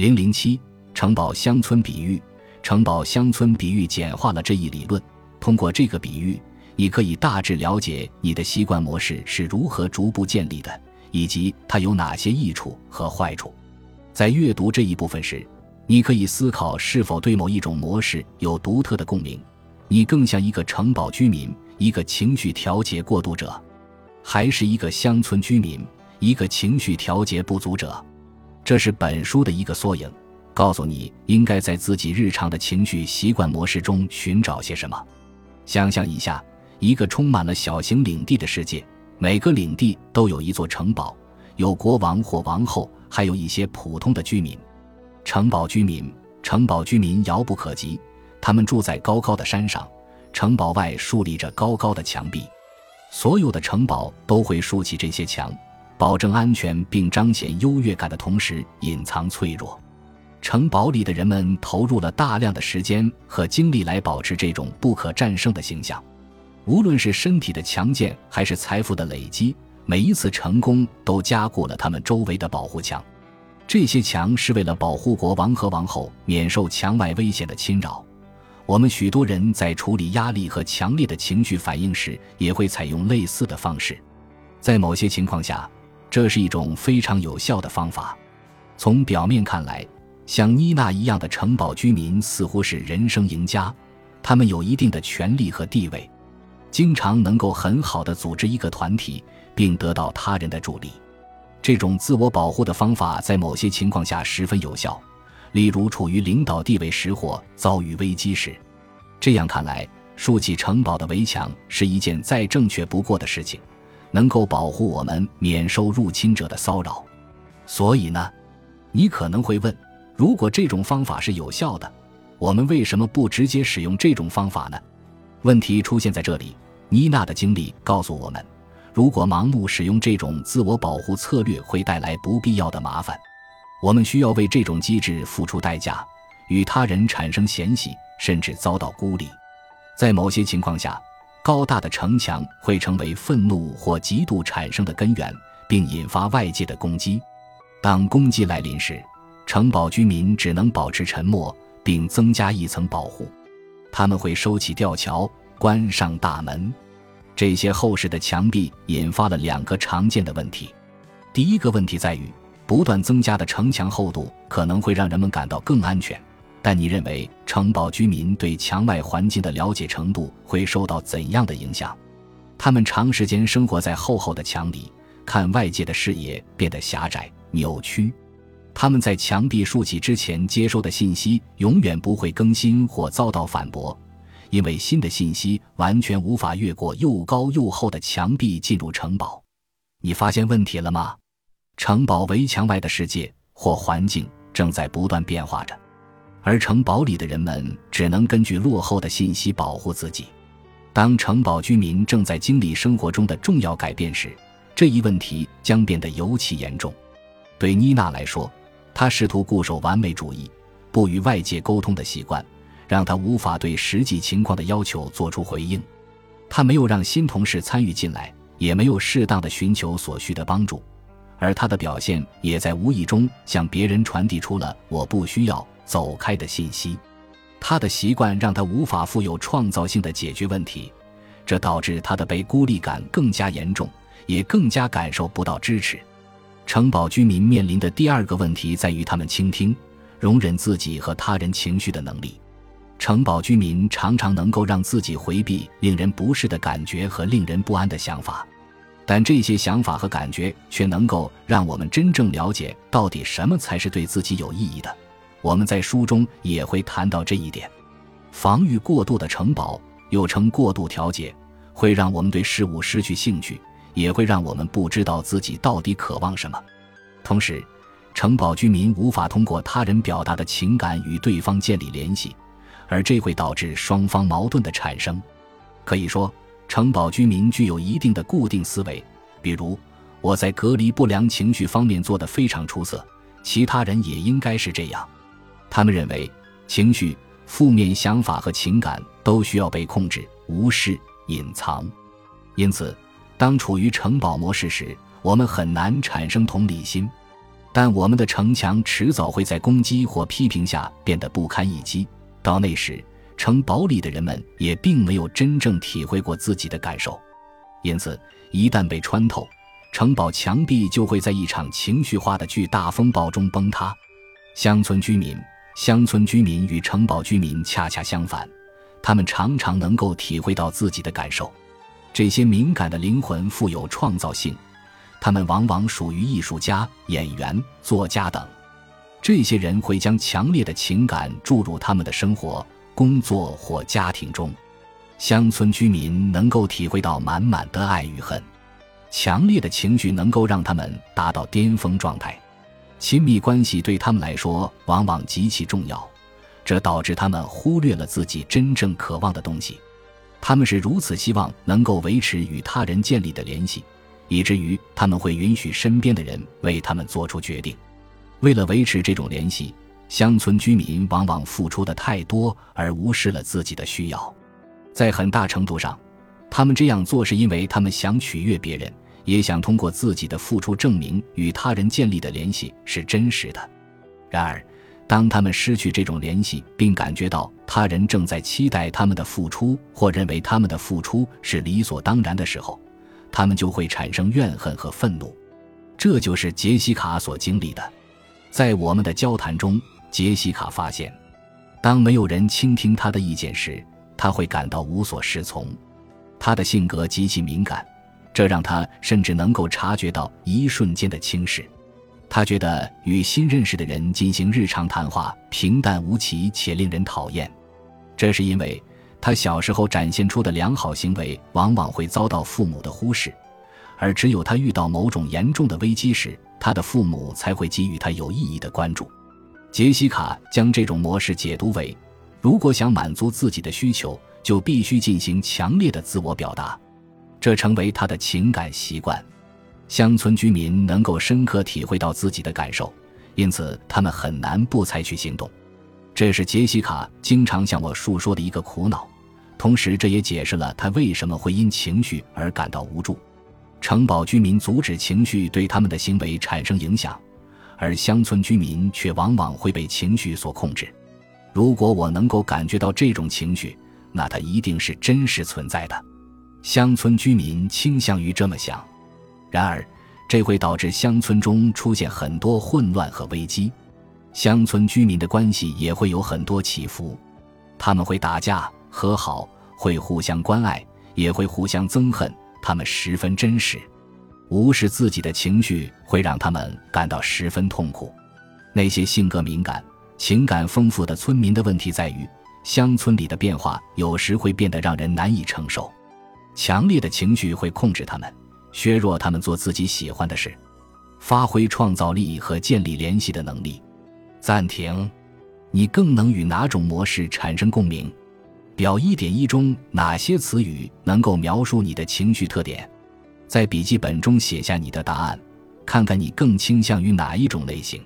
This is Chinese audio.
零零七城堡乡村比喻，城堡乡村比喻简化了这一理论。通过这个比喻，你可以大致了解你的习惯模式是如何逐步建立的，以及它有哪些益处和坏处。在阅读这一部分时，你可以思考是否对某一种模式有独特的共鸣。你更像一个城堡居民，一个情绪调节过渡者，还是一个乡村居民，一个情绪调节不足者？这是本书的一个缩影，告诉你应该在自己日常的情绪习惯模式中寻找些什么。想象一下，一个充满了小型领地的世界，每个领地都有一座城堡，有国王或王后，还有一些普通的居民。城堡居民，城堡居民遥不可及，他们住在高高的山上，城堡外竖立着高高的墙壁。所有的城堡都会竖起这些墙。保证安全并彰显优越感的同时，隐藏脆弱。城堡里的人们投入了大量的时间和精力来保持这种不可战胜的形象。无论是身体的强健还是财富的累积，每一次成功都加固了他们周围的保护墙。这些墙是为了保护国王和王后免受墙外危险的侵扰。我们许多人在处理压力和强烈的情绪反应时，也会采用类似的方式。在某些情况下。这是一种非常有效的方法。从表面看来，像妮娜一样的城堡居民似乎是人生赢家，他们有一定的权利和地位，经常能够很好的组织一个团体，并得到他人的助力。这种自我保护的方法在某些情况下十分有效，例如处于领导地位时或遭遇危机时。这样看来，竖起城堡的围墙是一件再正确不过的事情。能够保护我们免受入侵者的骚扰，所以呢，你可能会问：如果这种方法是有效的，我们为什么不直接使用这种方法呢？问题出现在这里。妮娜的经历告诉我们，如果盲目使用这种自我保护策略，会带来不必要的麻烦。我们需要为这种机制付出代价，与他人产生嫌隙，甚至遭到孤立。在某些情况下。高大的城墙会成为愤怒或嫉妒产生的根源，并引发外界的攻击。当攻击来临时，城堡居民只能保持沉默，并增加一层保护。他们会收起吊桥，关上大门。这些厚实的墙壁引发了两个常见的问题。第一个问题在于，不断增加的城墙厚度可能会让人们感到更安全。但你认为城堡居民对墙外环境的了解程度会受到怎样的影响？他们长时间生活在厚厚的墙里，看外界的视野变得狭窄、扭曲。他们在墙壁竖起之前接收的信息永远不会更新或遭到反驳，因为新的信息完全无法越过又高又厚的墙壁进入城堡。你发现问题了吗？城堡围墙外的世界或环境正在不断变化着。而城堡里的人们只能根据落后的信息保护自己。当城堡居民正在经历生活中的重要改变时，这一问题将变得尤其严重。对妮娜来说，她试图固守完美主义、不与外界沟通的习惯，让她无法对实际情况的要求做出回应。她没有让新同事参与进来，也没有适当的寻求所需的帮助，而她的表现也在无意中向别人传递出了“我不需要”。走开的信息，他的习惯让他无法富有创造性的解决问题，这导致他的被孤立感更加严重，也更加感受不到支持。城堡居民面临的第二个问题在于他们倾听、容忍自己和他人情绪的能力。城堡居民常常能够让自己回避令人不适的感觉和令人不安的想法，但这些想法和感觉却能够让我们真正了解到底什么才是对自己有意义的。我们在书中也会谈到这一点。防御过度的城堡，又称过度调节，会让我们对事物失去兴趣，也会让我们不知道自己到底渴望什么。同时，城堡居民无法通过他人表达的情感与对方建立联系，而这会导致双方矛盾的产生。可以说，城堡居民具有一定的固定思维，比如我在隔离不良情绪方面做得非常出色，其他人也应该是这样。他们认为，情绪、负面想法和情感都需要被控制、无视、隐藏。因此，当处于城堡模式时，我们很难产生同理心。但我们的城墙迟早会在攻击或批评下变得不堪一击。到那时，城堡里的人们也并没有真正体会过自己的感受，因此，一旦被穿透，城堡墙壁就会在一场情绪化的巨大风暴中崩塌。乡村居民，乡村居民与城堡居民恰恰相反，他们常常能够体会到自己的感受。这些敏感的灵魂富有创造性。他们往往属于艺术家、演员、作家等，这些人会将强烈的情感注入他们的生活、工作或家庭中。乡村居民能够体会到满满的爱与恨，强烈的情绪能够让他们达到巅峰状态。亲密关系对他们来说往往极其重要，这导致他们忽略了自己真正渴望的东西。他们是如此希望能够维持与他人建立的联系。以至于他们会允许身边的人为他们做出决定。为了维持这种联系，乡村居民往往付出的太多，而无视了自己的需要。在很大程度上，他们这样做是因为他们想取悦别人，也想通过自己的付出证明与他人建立的联系是真实的。然而，当他们失去这种联系，并感觉到他人正在期待他们的付出，或认为他们的付出是理所当然的时候，他们就会产生怨恨和愤怒，这就是杰西卡所经历的。在我们的交谈中，杰西卡发现，当没有人倾听他的意见时，他会感到无所适从。他的性格极其敏感，这让他甚至能够察觉到一瞬间的轻视。他觉得与新认识的人进行日常谈话平淡无奇且令人讨厌，这是因为。他小时候展现出的良好行为，往往会遭到父母的忽视，而只有他遇到某种严重的危机时，他的父母才会给予他有意义的关注。杰西卡将这种模式解读为：如果想满足自己的需求，就必须进行强烈的自我表达，这成为他的情感习惯。乡村居民能够深刻体会到自己的感受，因此他们很难不采取行动。这是杰西卡经常向我述说的一个苦恼，同时这也解释了他为什么会因情绪而感到无助。城堡居民阻止情绪对他们的行为产生影响，而乡村居民却往往会被情绪所控制。如果我能够感觉到这种情绪，那它一定是真实存在的。乡村居民倾向于这么想，然而这会导致乡村中出现很多混乱和危机。乡村居民的关系也会有很多起伏，他们会打架、和好，会互相关爱，也会互相憎恨。他们十分真实，无视自己的情绪会让他们感到十分痛苦。那些性格敏感、情感丰富的村民的问题在于，乡村里的变化有时会变得让人难以承受，强烈的情绪会控制他们，削弱他们做自己喜欢的事，发挥创造力和建立联系的能力。暂停，你更能与哪种模式产生共鸣？表一点一中哪些词语能够描述你的情绪特点？在笔记本中写下你的答案，看看你更倾向于哪一种类型。